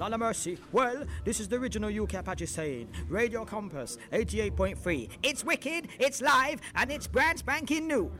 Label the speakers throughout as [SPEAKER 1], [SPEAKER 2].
[SPEAKER 1] Lord of mercy. Well, this is the original UK Apache saying. Radio Compass, 88.3. It's wicked, it's live, and it's brand spanking new.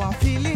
[SPEAKER 2] how I feel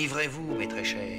[SPEAKER 2] Enivrez-vous, mes très chers.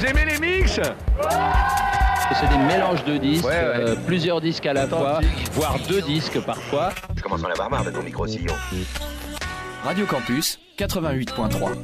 [SPEAKER 3] Vous aimez les mix
[SPEAKER 4] C'est des mélanges de disques, euh, plusieurs disques à la fois, voire deux disques parfois.
[SPEAKER 2] Je commence à en avoir marre de ton micro-sillon.
[SPEAKER 5] Radio Campus 88.3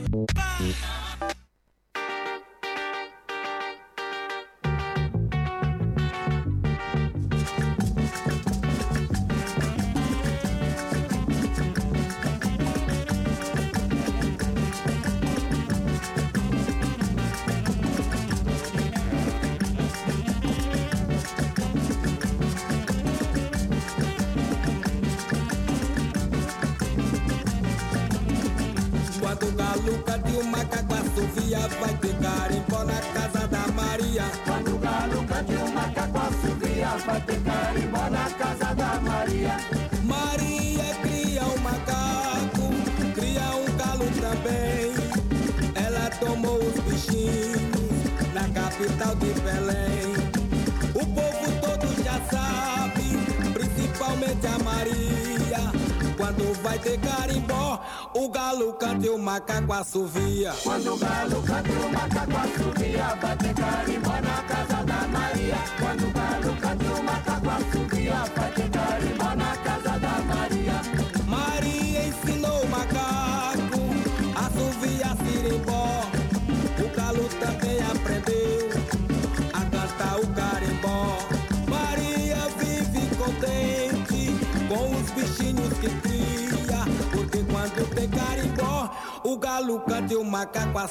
[SPEAKER 6] passo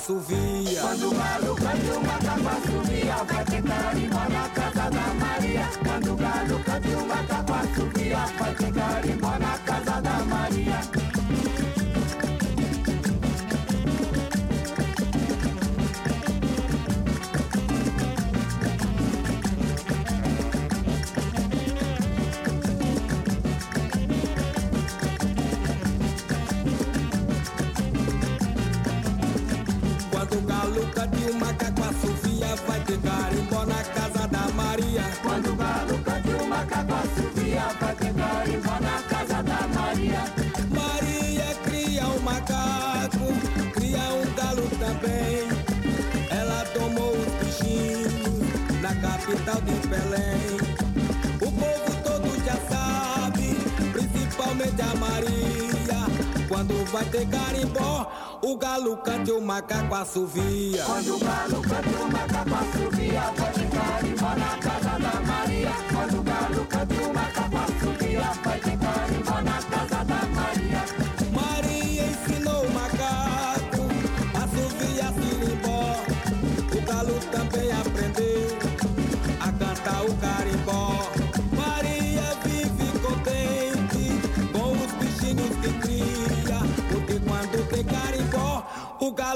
[SPEAKER 6] assovia. Quando o galo canta, vai ter carimbó. O galo canta e o macaco assovia. Quando o galo canta e o macaco assovia, vai ter carimbó na casa da Maria. Quando o galo canta e o macaco assovia, vai ter carimbó.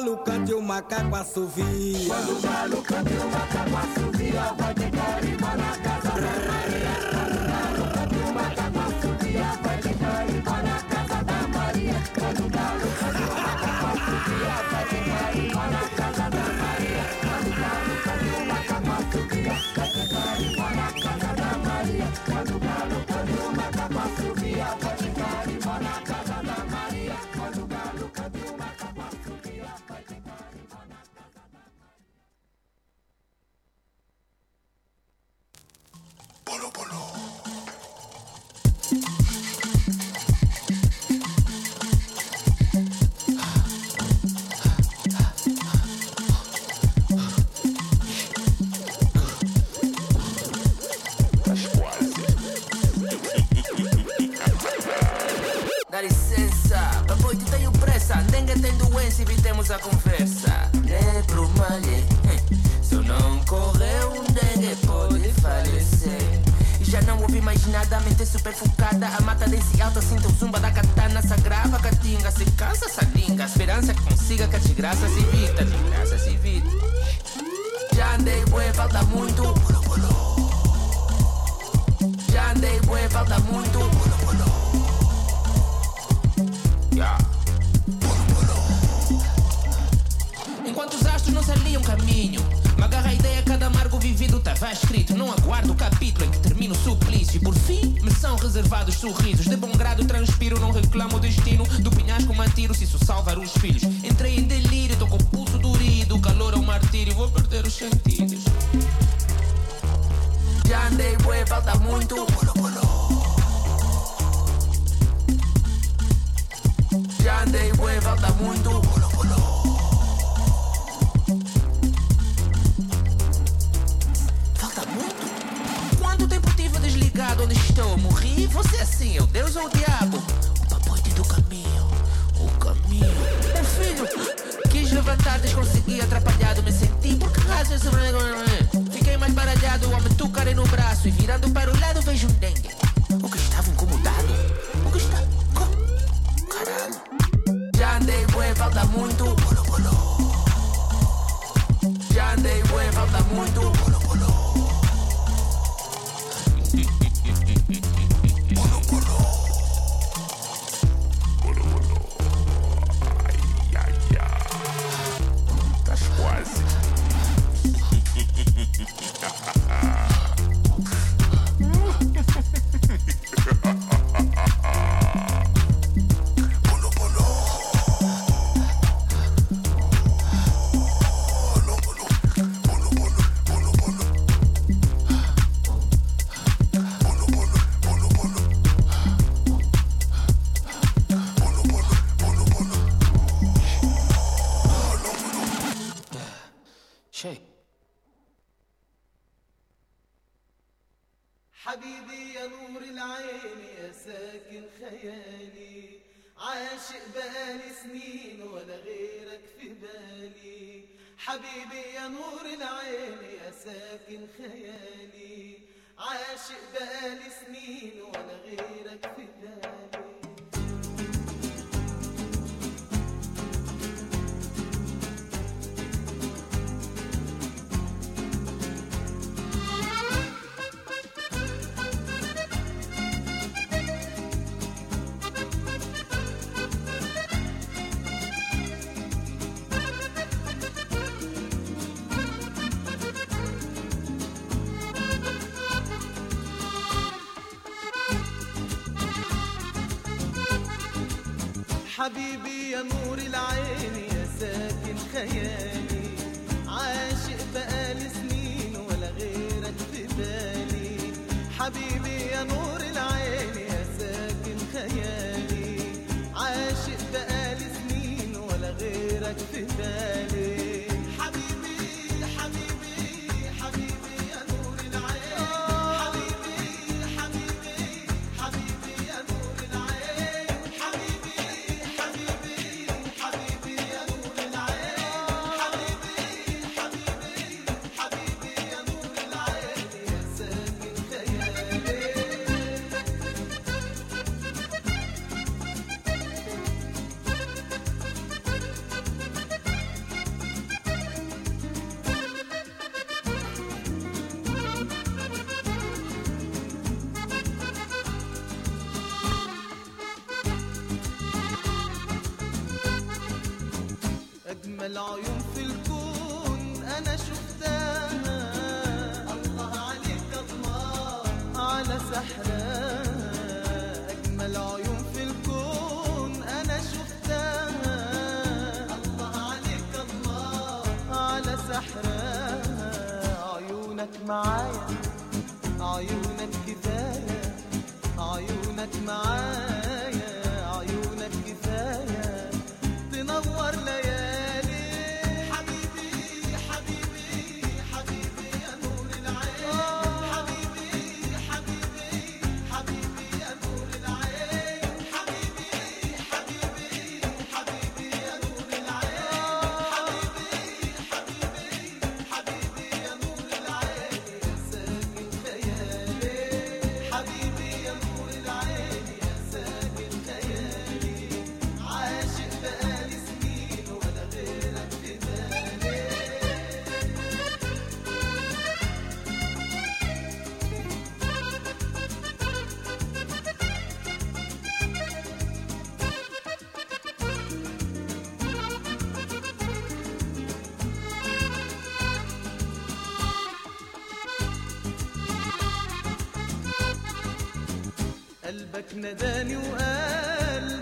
[SPEAKER 6] galo canta o macaco assovia. Quando o galo cante e o macaco assovia, vai ter carimba na casa. Precipitemos a
[SPEAKER 7] conversa. É pro malhe Se eu eh, não correr um dengue pode falecer já não ouvi mais nada, a mente super focada A mata desse alta, sinto o zumba da katana Se a catinga, se cansa, essa gringa Esperança que consiga que a desgraça se evita Desgraça se evita Já andei, bué, falta muito Já andei, bué, falta muito Yeah enquanto os astros não se aliam caminho. Me agarra a ideia, cada amargo vivido tá, estava escrito. Não aguardo o capítulo em que termino o suplício. Por fim, me são reservados sorrisos. De bom grado transpiro, não reclamo o destino. Do penhasco mantiro, se isso salvar os filhos. Entrei em delírio, estou com o pulso durido. Calor é um martírio, vou perder os sentidos. Já andei, bué, falta muito. Já andei, bué, falta muito. Onde estou? Morri? Você é assim, é o Deus ou o diabo? O papoite do caminho, o caminho. O filho, quis levantar, desconsegui, atrapalhado, me senti. Por que razão esse Fiquei mais baralhado, homem tucarei no braço. E virando para o lado vejo um dengue. O que estava incomodado? O que está... Caralho. Já andei, bué, falta muito. Já andei, bué, falta muito.
[SPEAKER 8] ハハ
[SPEAKER 7] ハ
[SPEAKER 9] ハ。يا نور العين يا ساكن خيالي عاشق بقالي سنين ولا غيرك في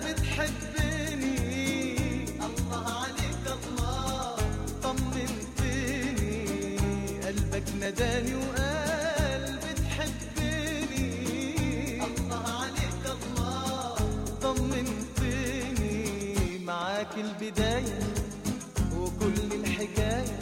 [SPEAKER 9] بتحبني. الله عليك الله قلبك نداني وقال بتحبني. الله عليك الله طمنتني. معاك البداية وكل الحكاية.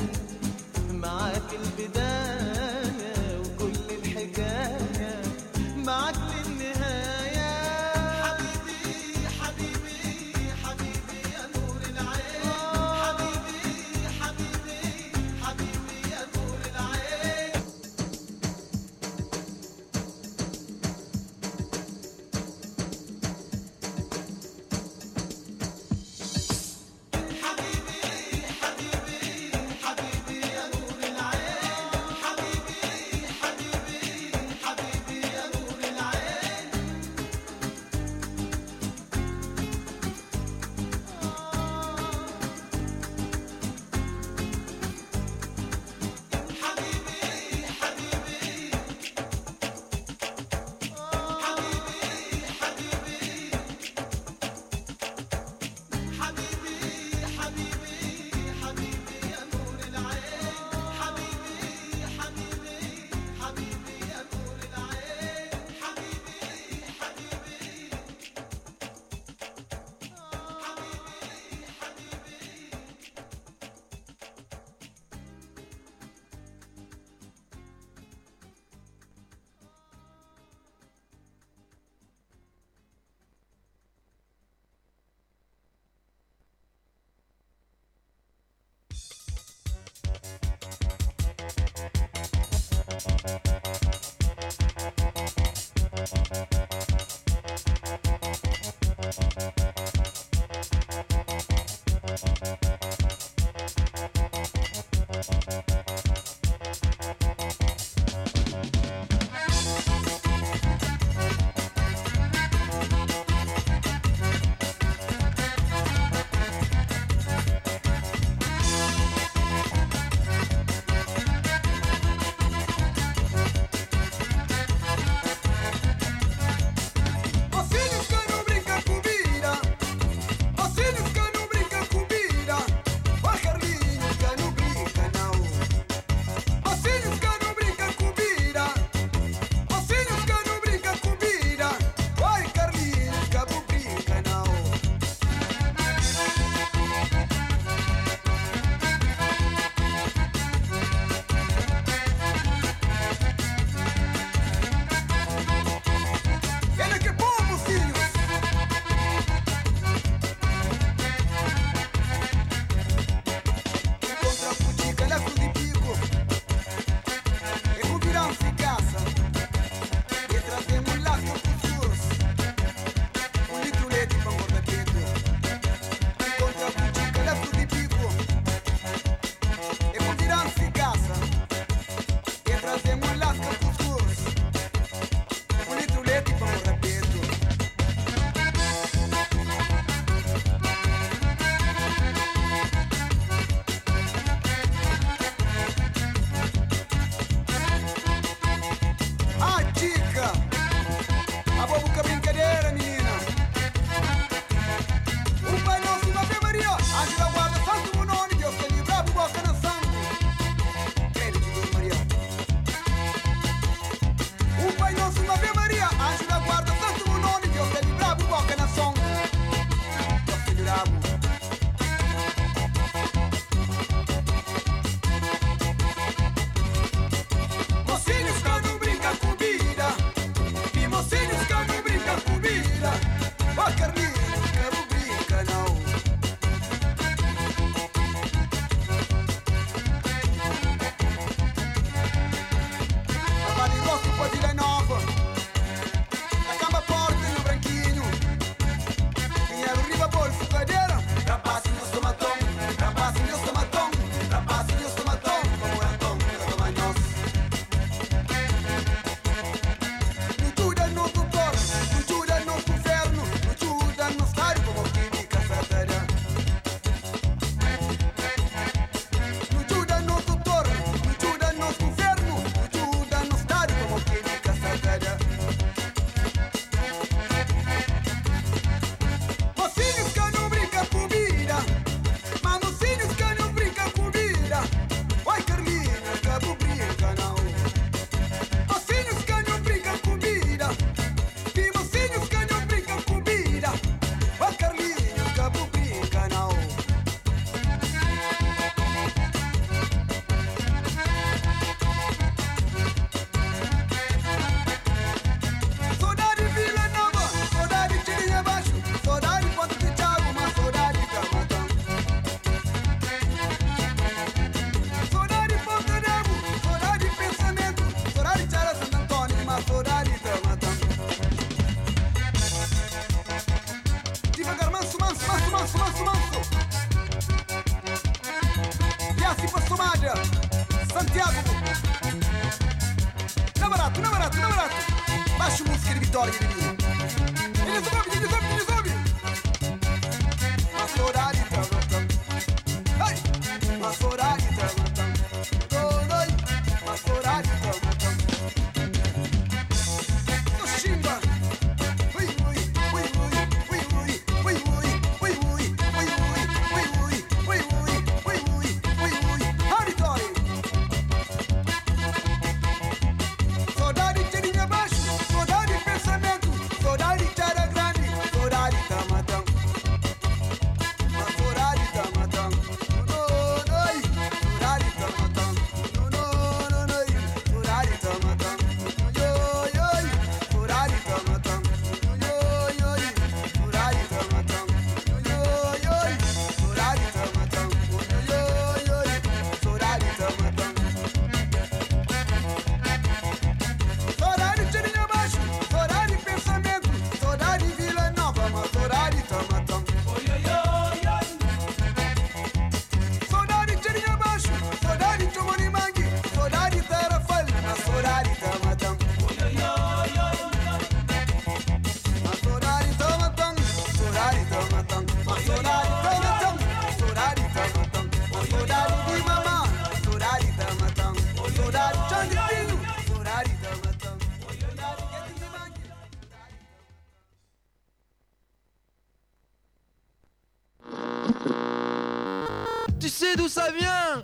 [SPEAKER 10] ça vient?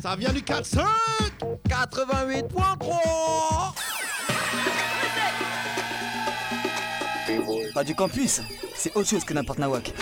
[SPEAKER 10] Ça vient du 4-5 88.3
[SPEAKER 11] Pas du campus, c'est autre chose que n'importe nawak.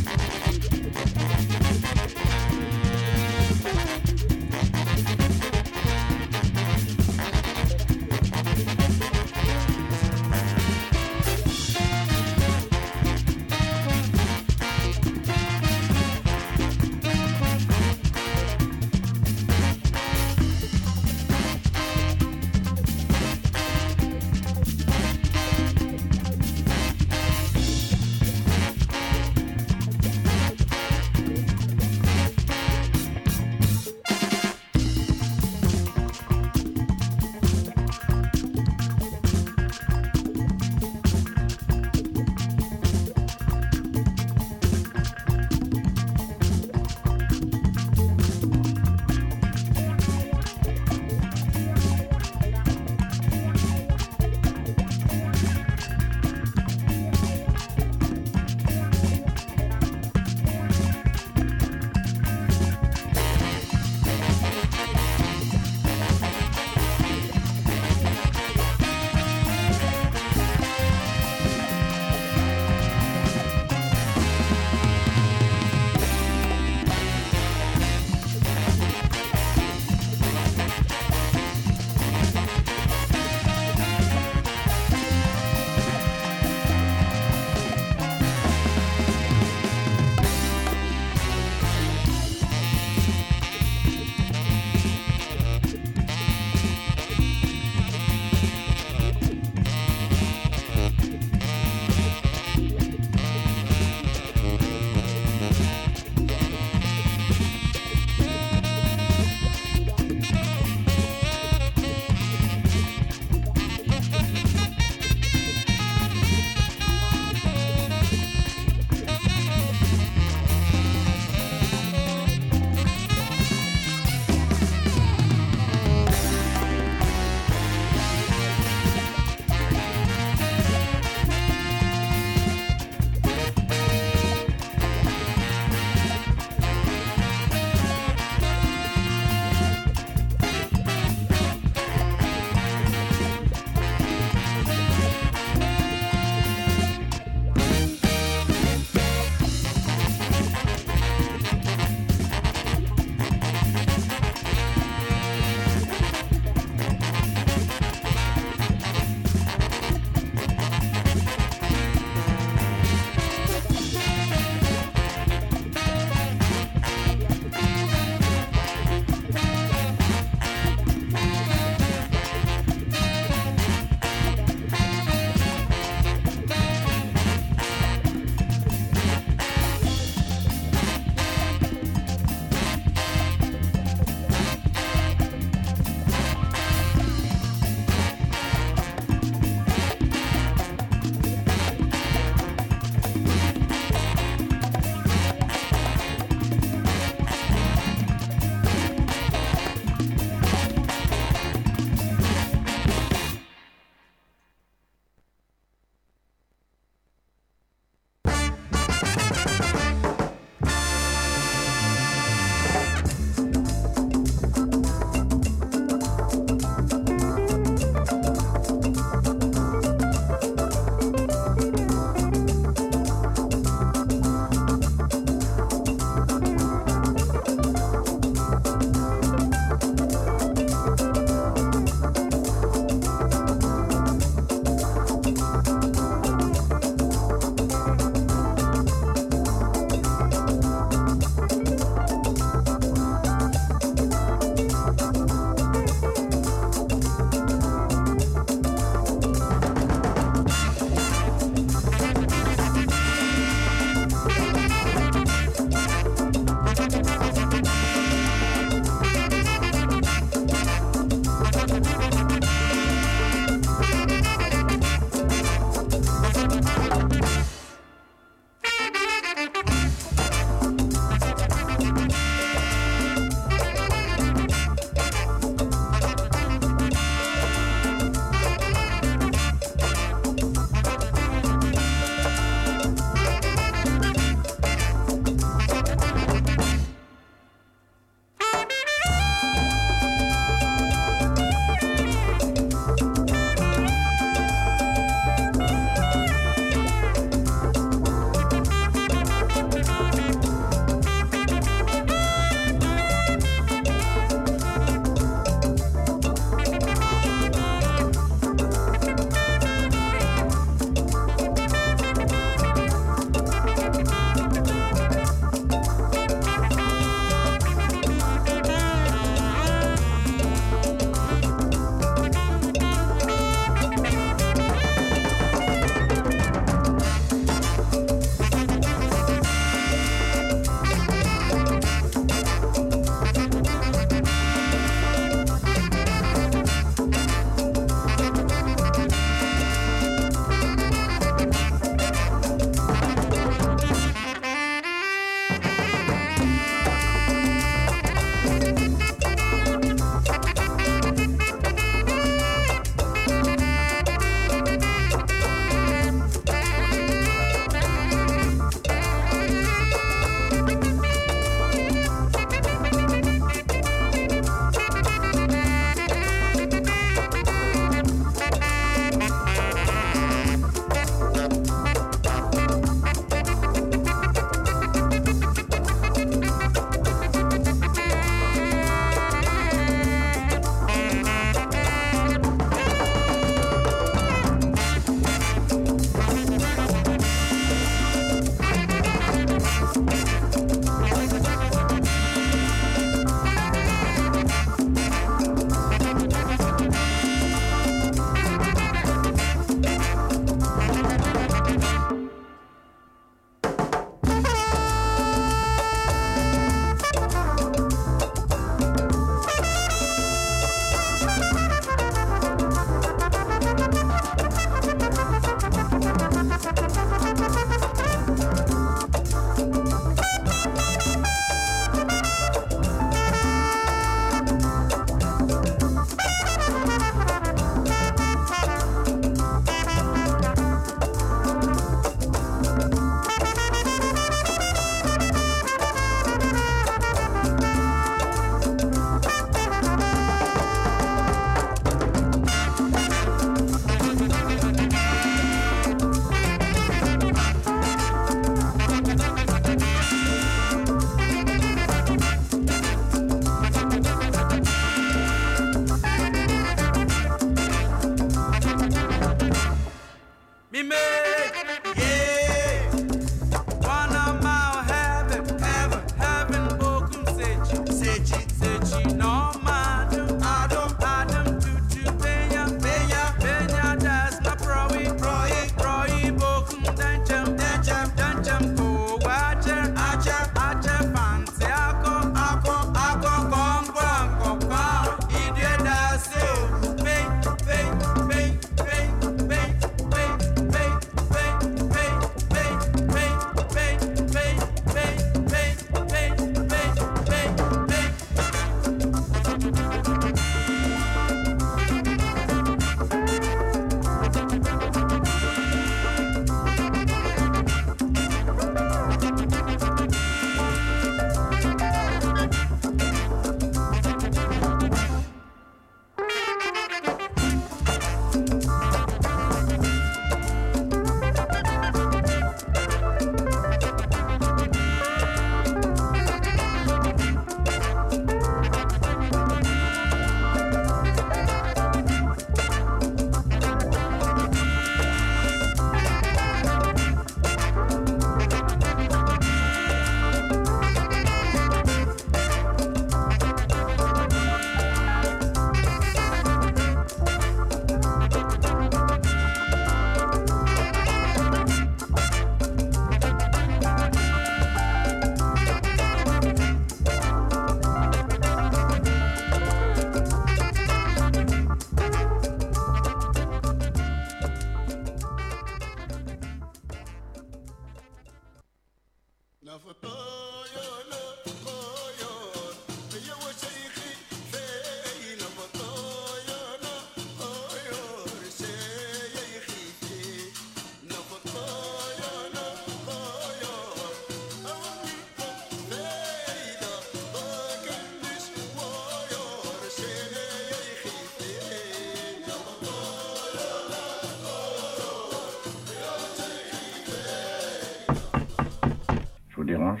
[SPEAKER 12] Vous dérange?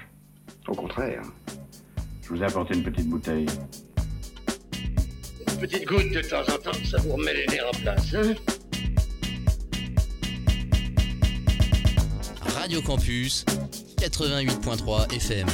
[SPEAKER 2] Au contraire.
[SPEAKER 12] Je vous ai apporté une petite bouteille.
[SPEAKER 13] Une petite goutte de temps en temps, ça vous remet les nerfs en place, hein?
[SPEAKER 14] Radio Campus 88.3 FM.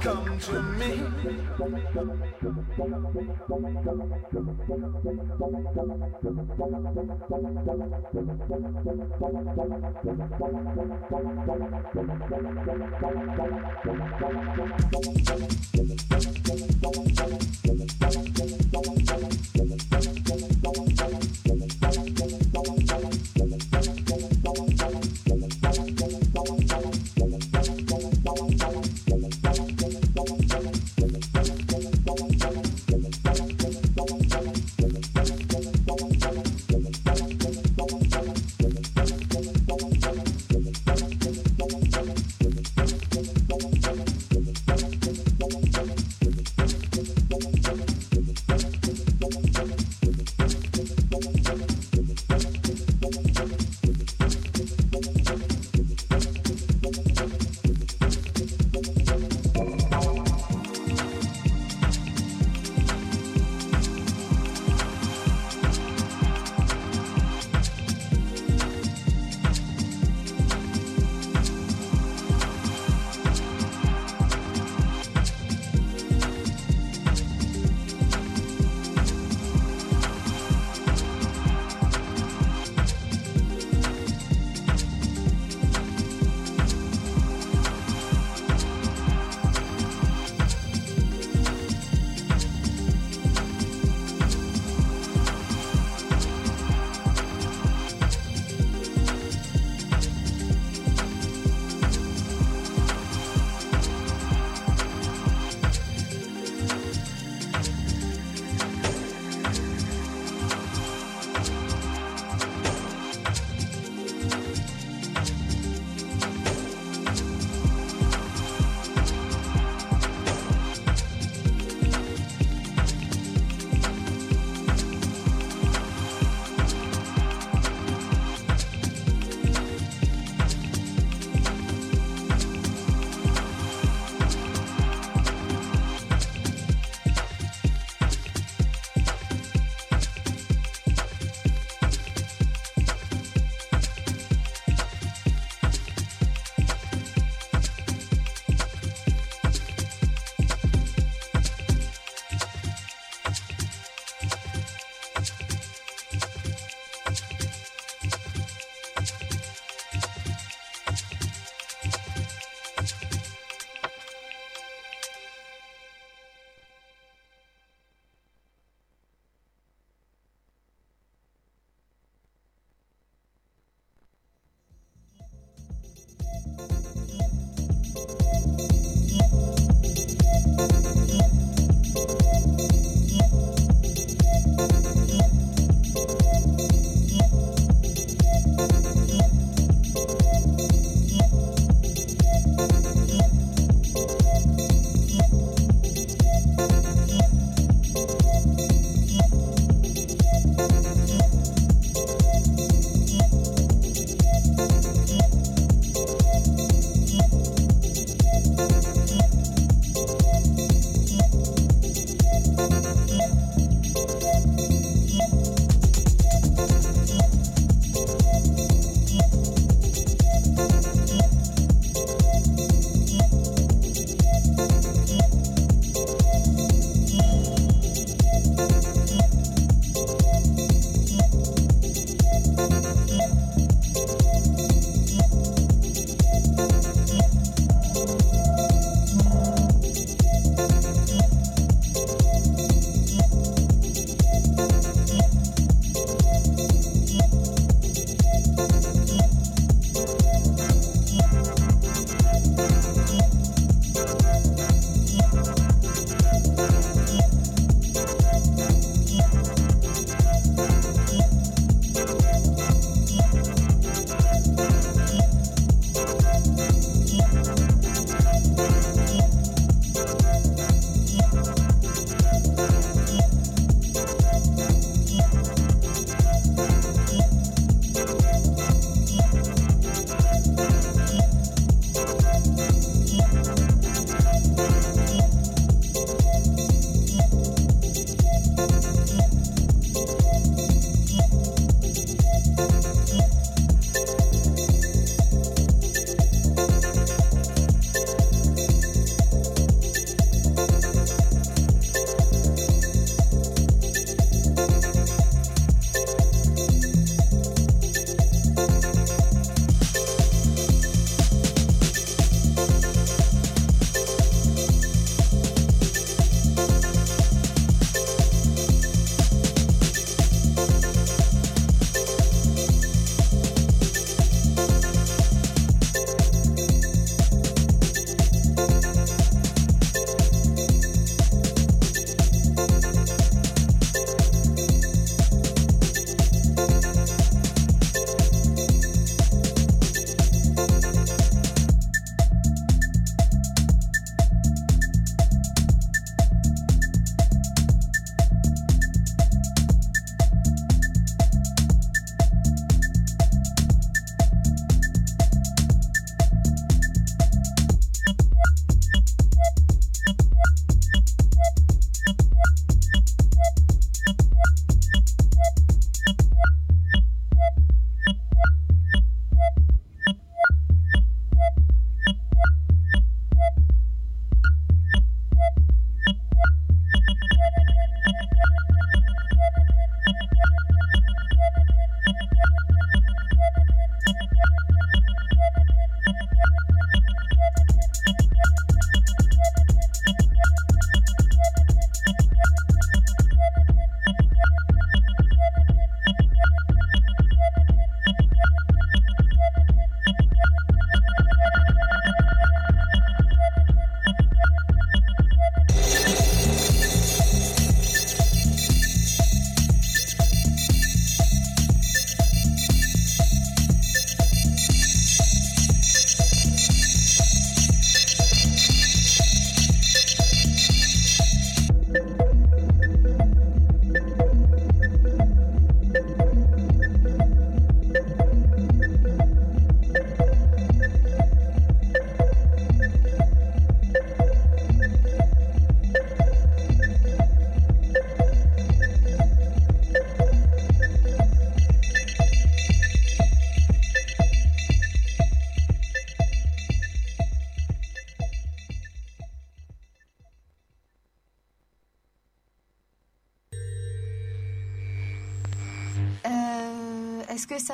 [SPEAKER 15] Come to me.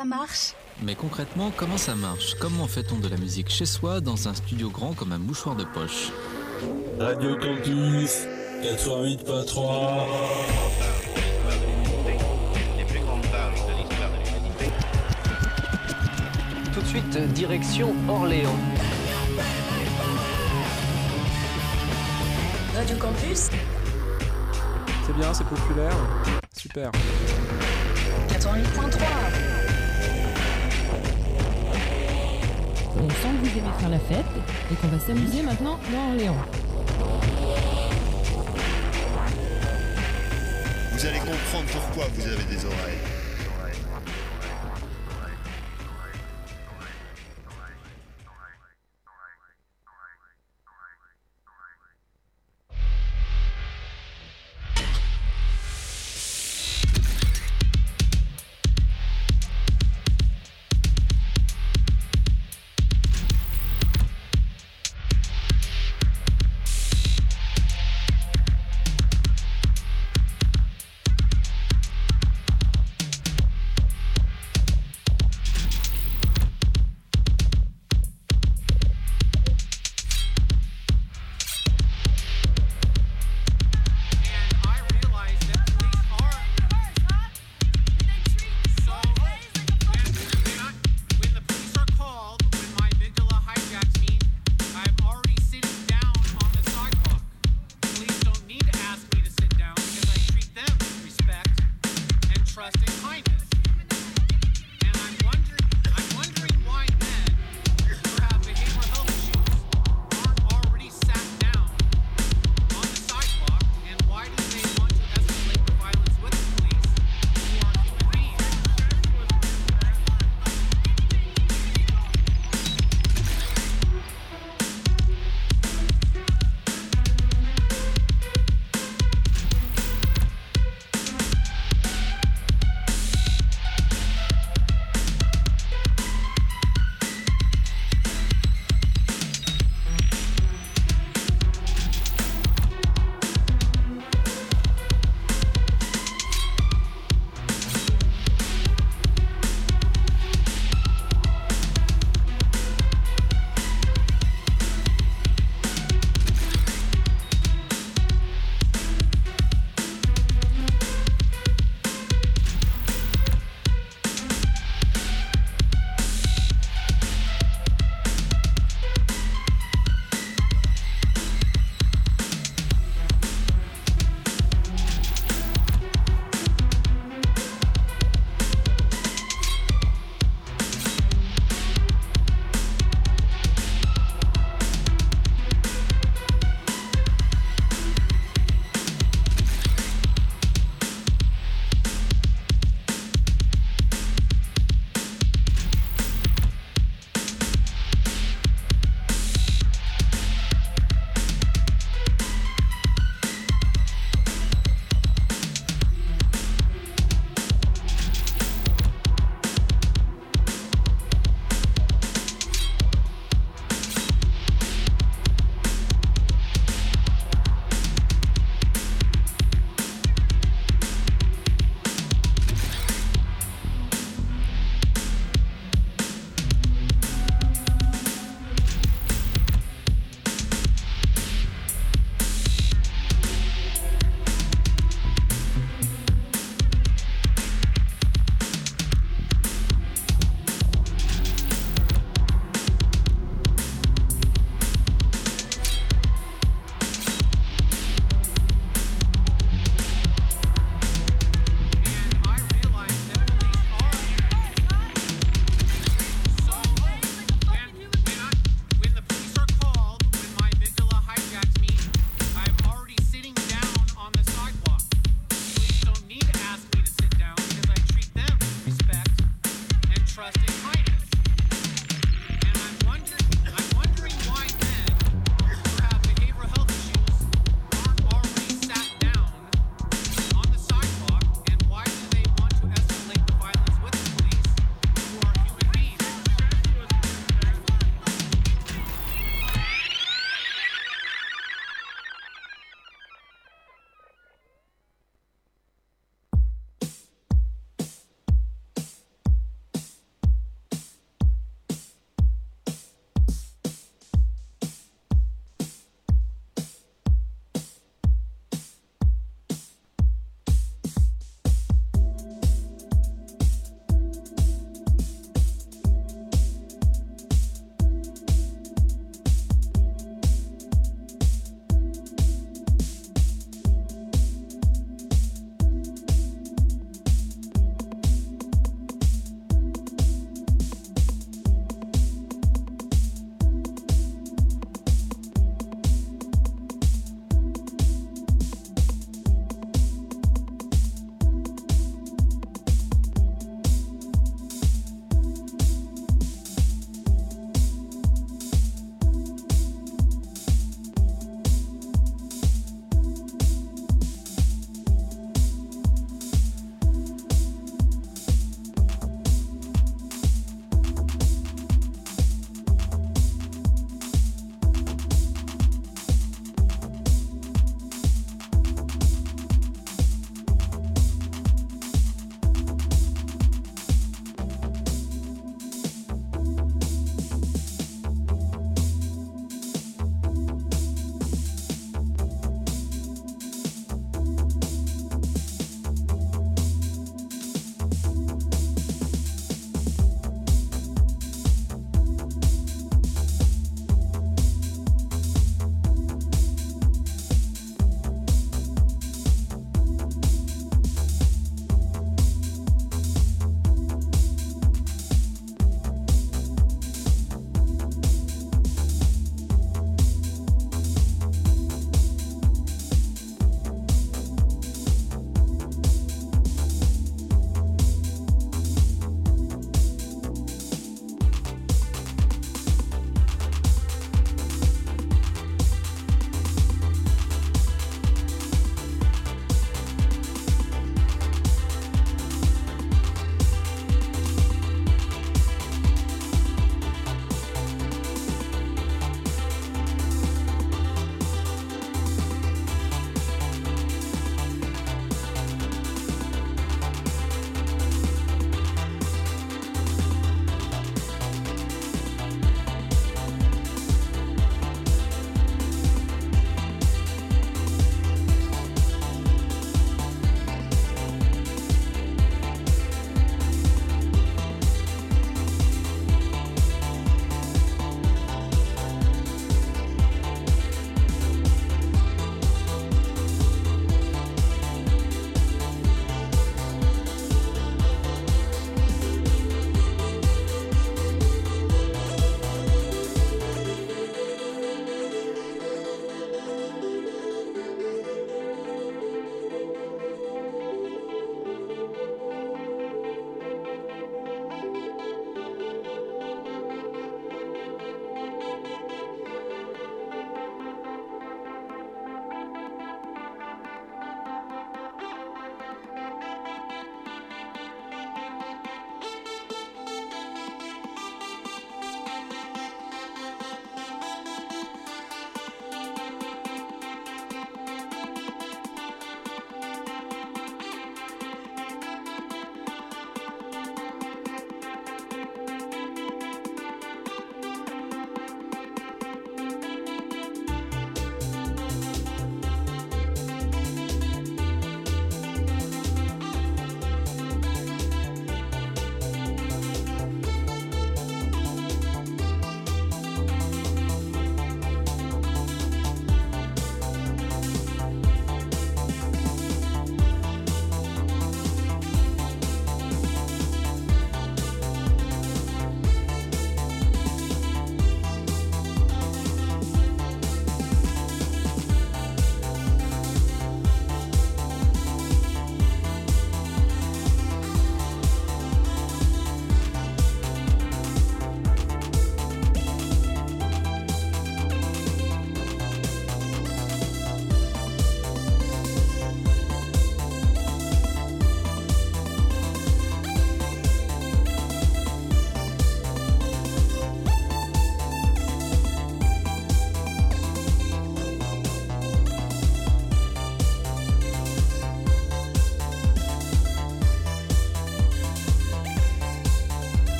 [SPEAKER 16] Ça marche?
[SPEAKER 17] Mais concrètement, comment ça marche? Comment fait-on de la musique chez soi dans un studio grand comme un mouchoir de poche?
[SPEAKER 18] Radio Campus 88.3
[SPEAKER 19] Tout de suite, direction Orléans.
[SPEAKER 20] Radio Campus?
[SPEAKER 21] C'est bien, c'est populaire. Super.
[SPEAKER 20] 88.3
[SPEAKER 22] On sent que vous aimez faire la fête et qu'on va s'amuser maintenant dans Orléans.
[SPEAKER 23] Vous allez comprendre pourquoi vous avez des oreilles.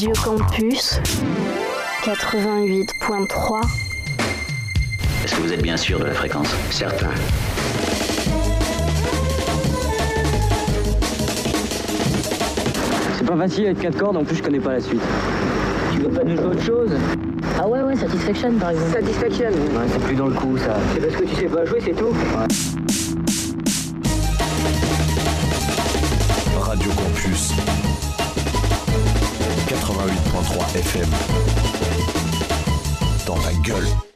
[SPEAKER 24] Radio Campus 88.3.
[SPEAKER 25] Est-ce que vous êtes bien sûr de la fréquence?
[SPEAKER 16] Certain.
[SPEAKER 26] C'est pas facile avec 4 cordes, en plus je connais pas la suite. Tu veux pas nous jouer autre chose?
[SPEAKER 24] Ah ouais, ouais, Satisfaction par exemple.
[SPEAKER 26] Satisfaction Ouais, c'est plus dans le coup ça. C'est parce que tu sais pas jouer, c'est tout Ouais.
[SPEAKER 27] FM Dans ta gueule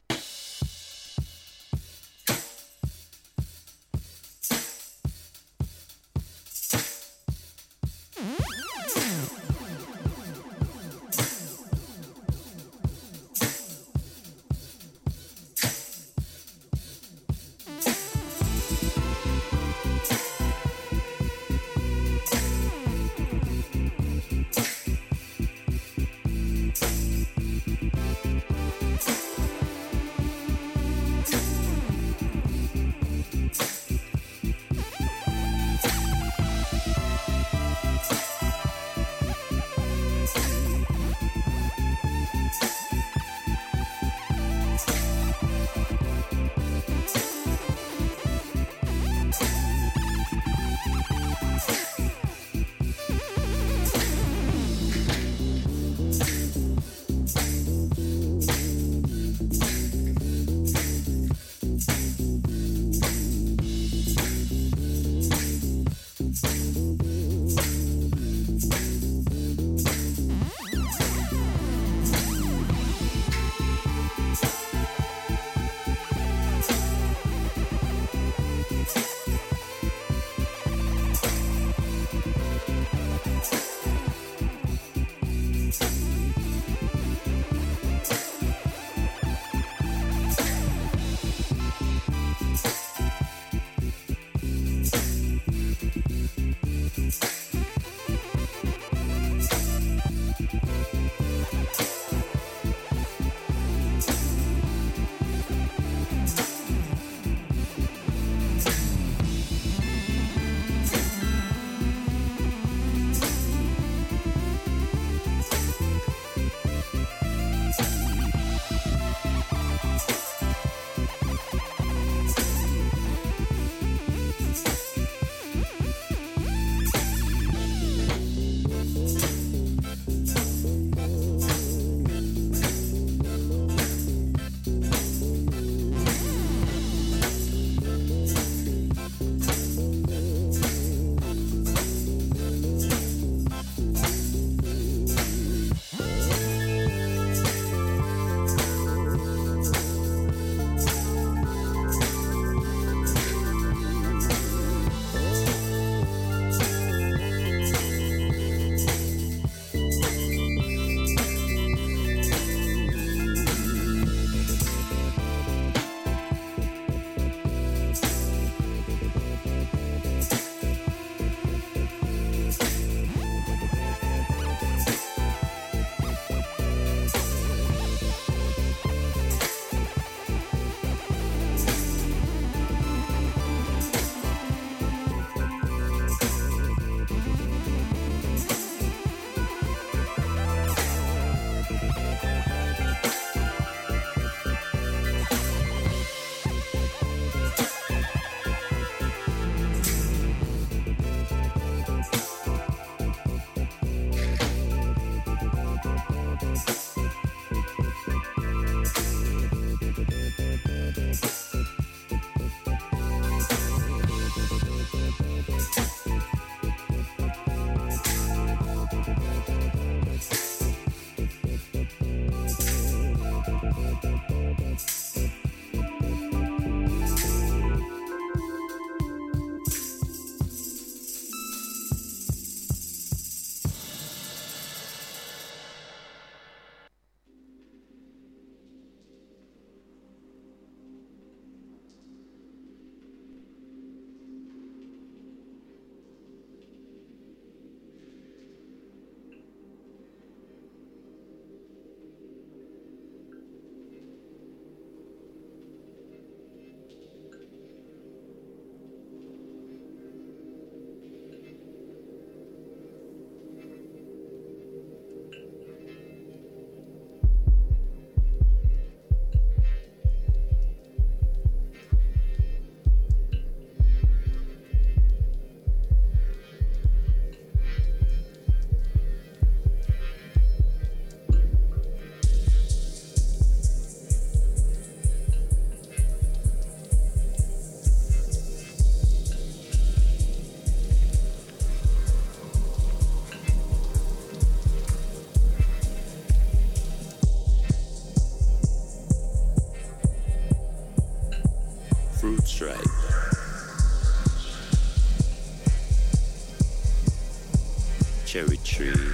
[SPEAKER 28] cherry tree.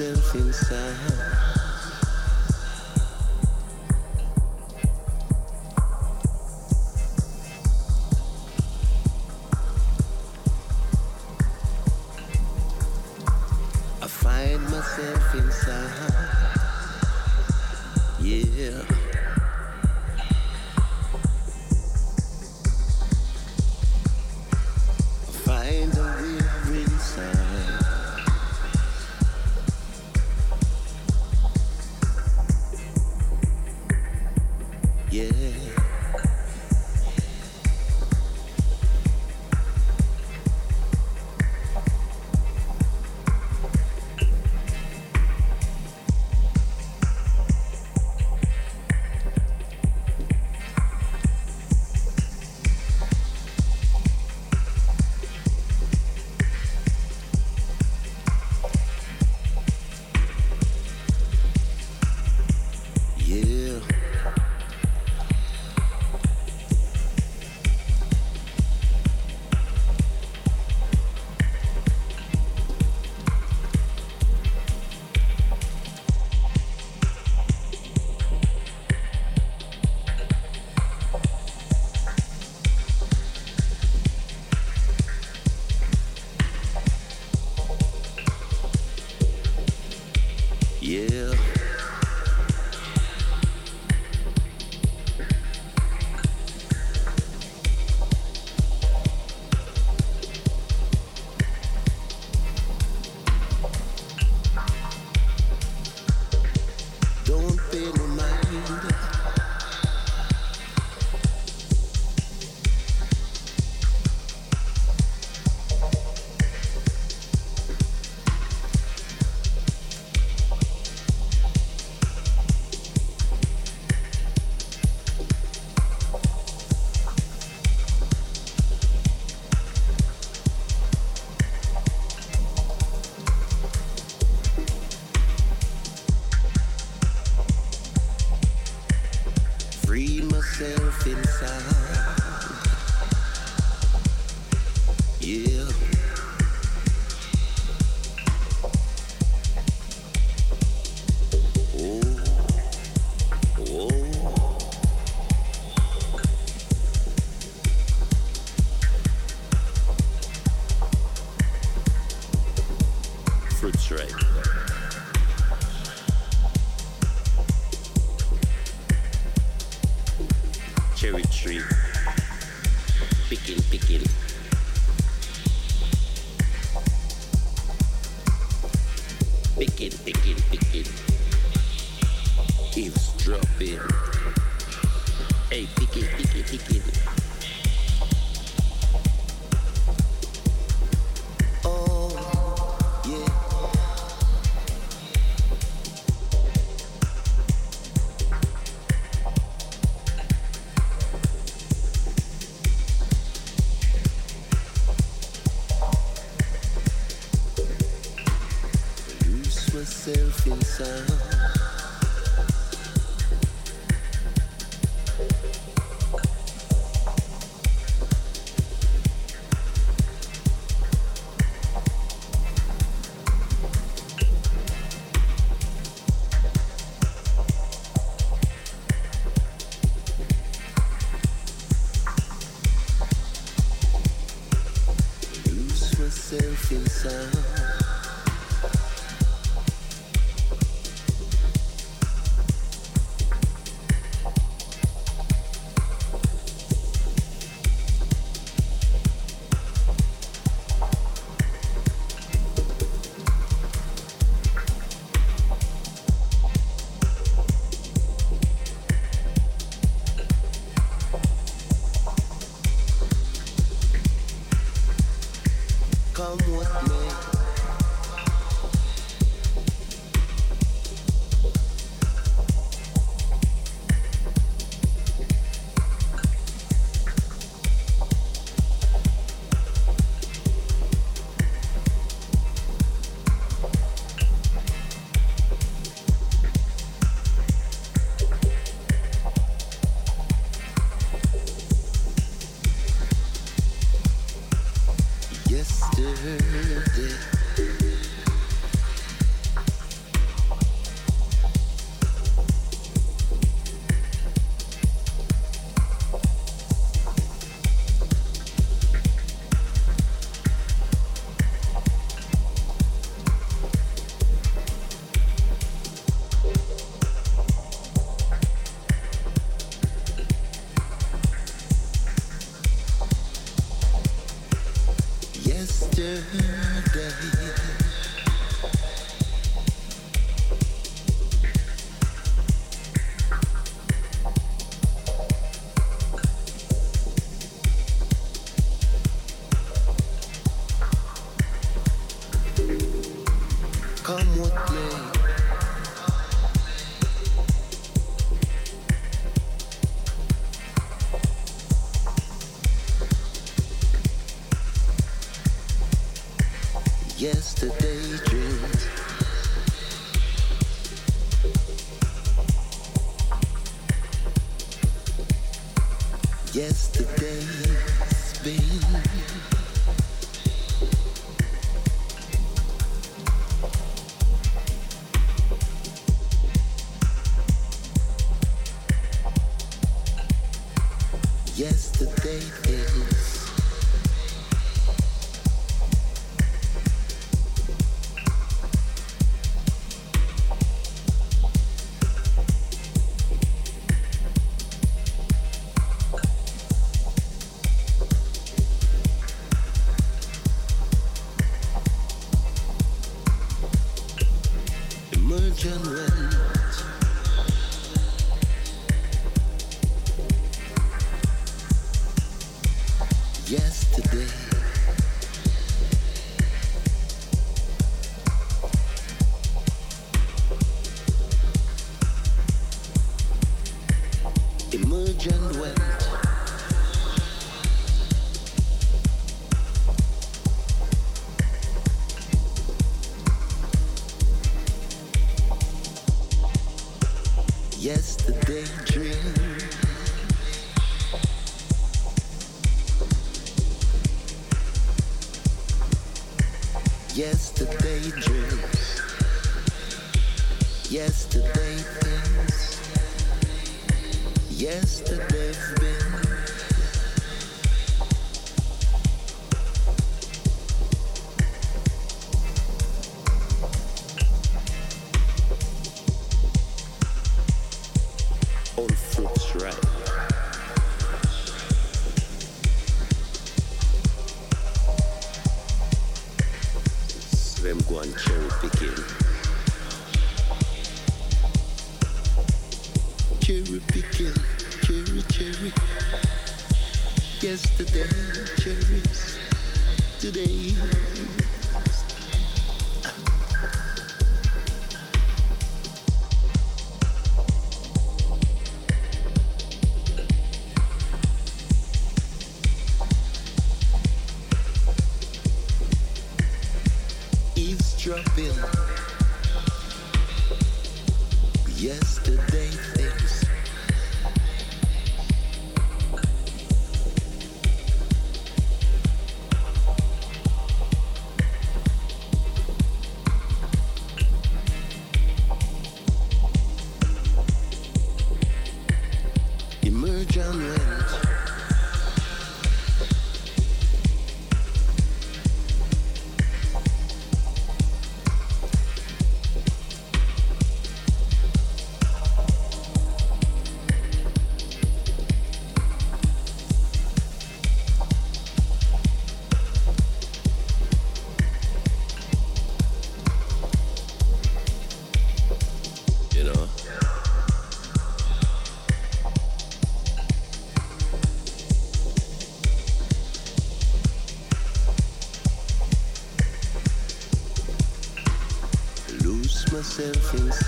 [SPEAKER 28] Myself inside.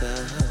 [SPEAKER 28] time.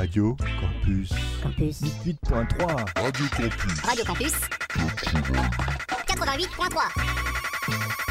[SPEAKER 29] Radio Campus.
[SPEAKER 30] Campus.
[SPEAKER 29] 8.3. Radio Campus.
[SPEAKER 30] Radio Campus. 88.3.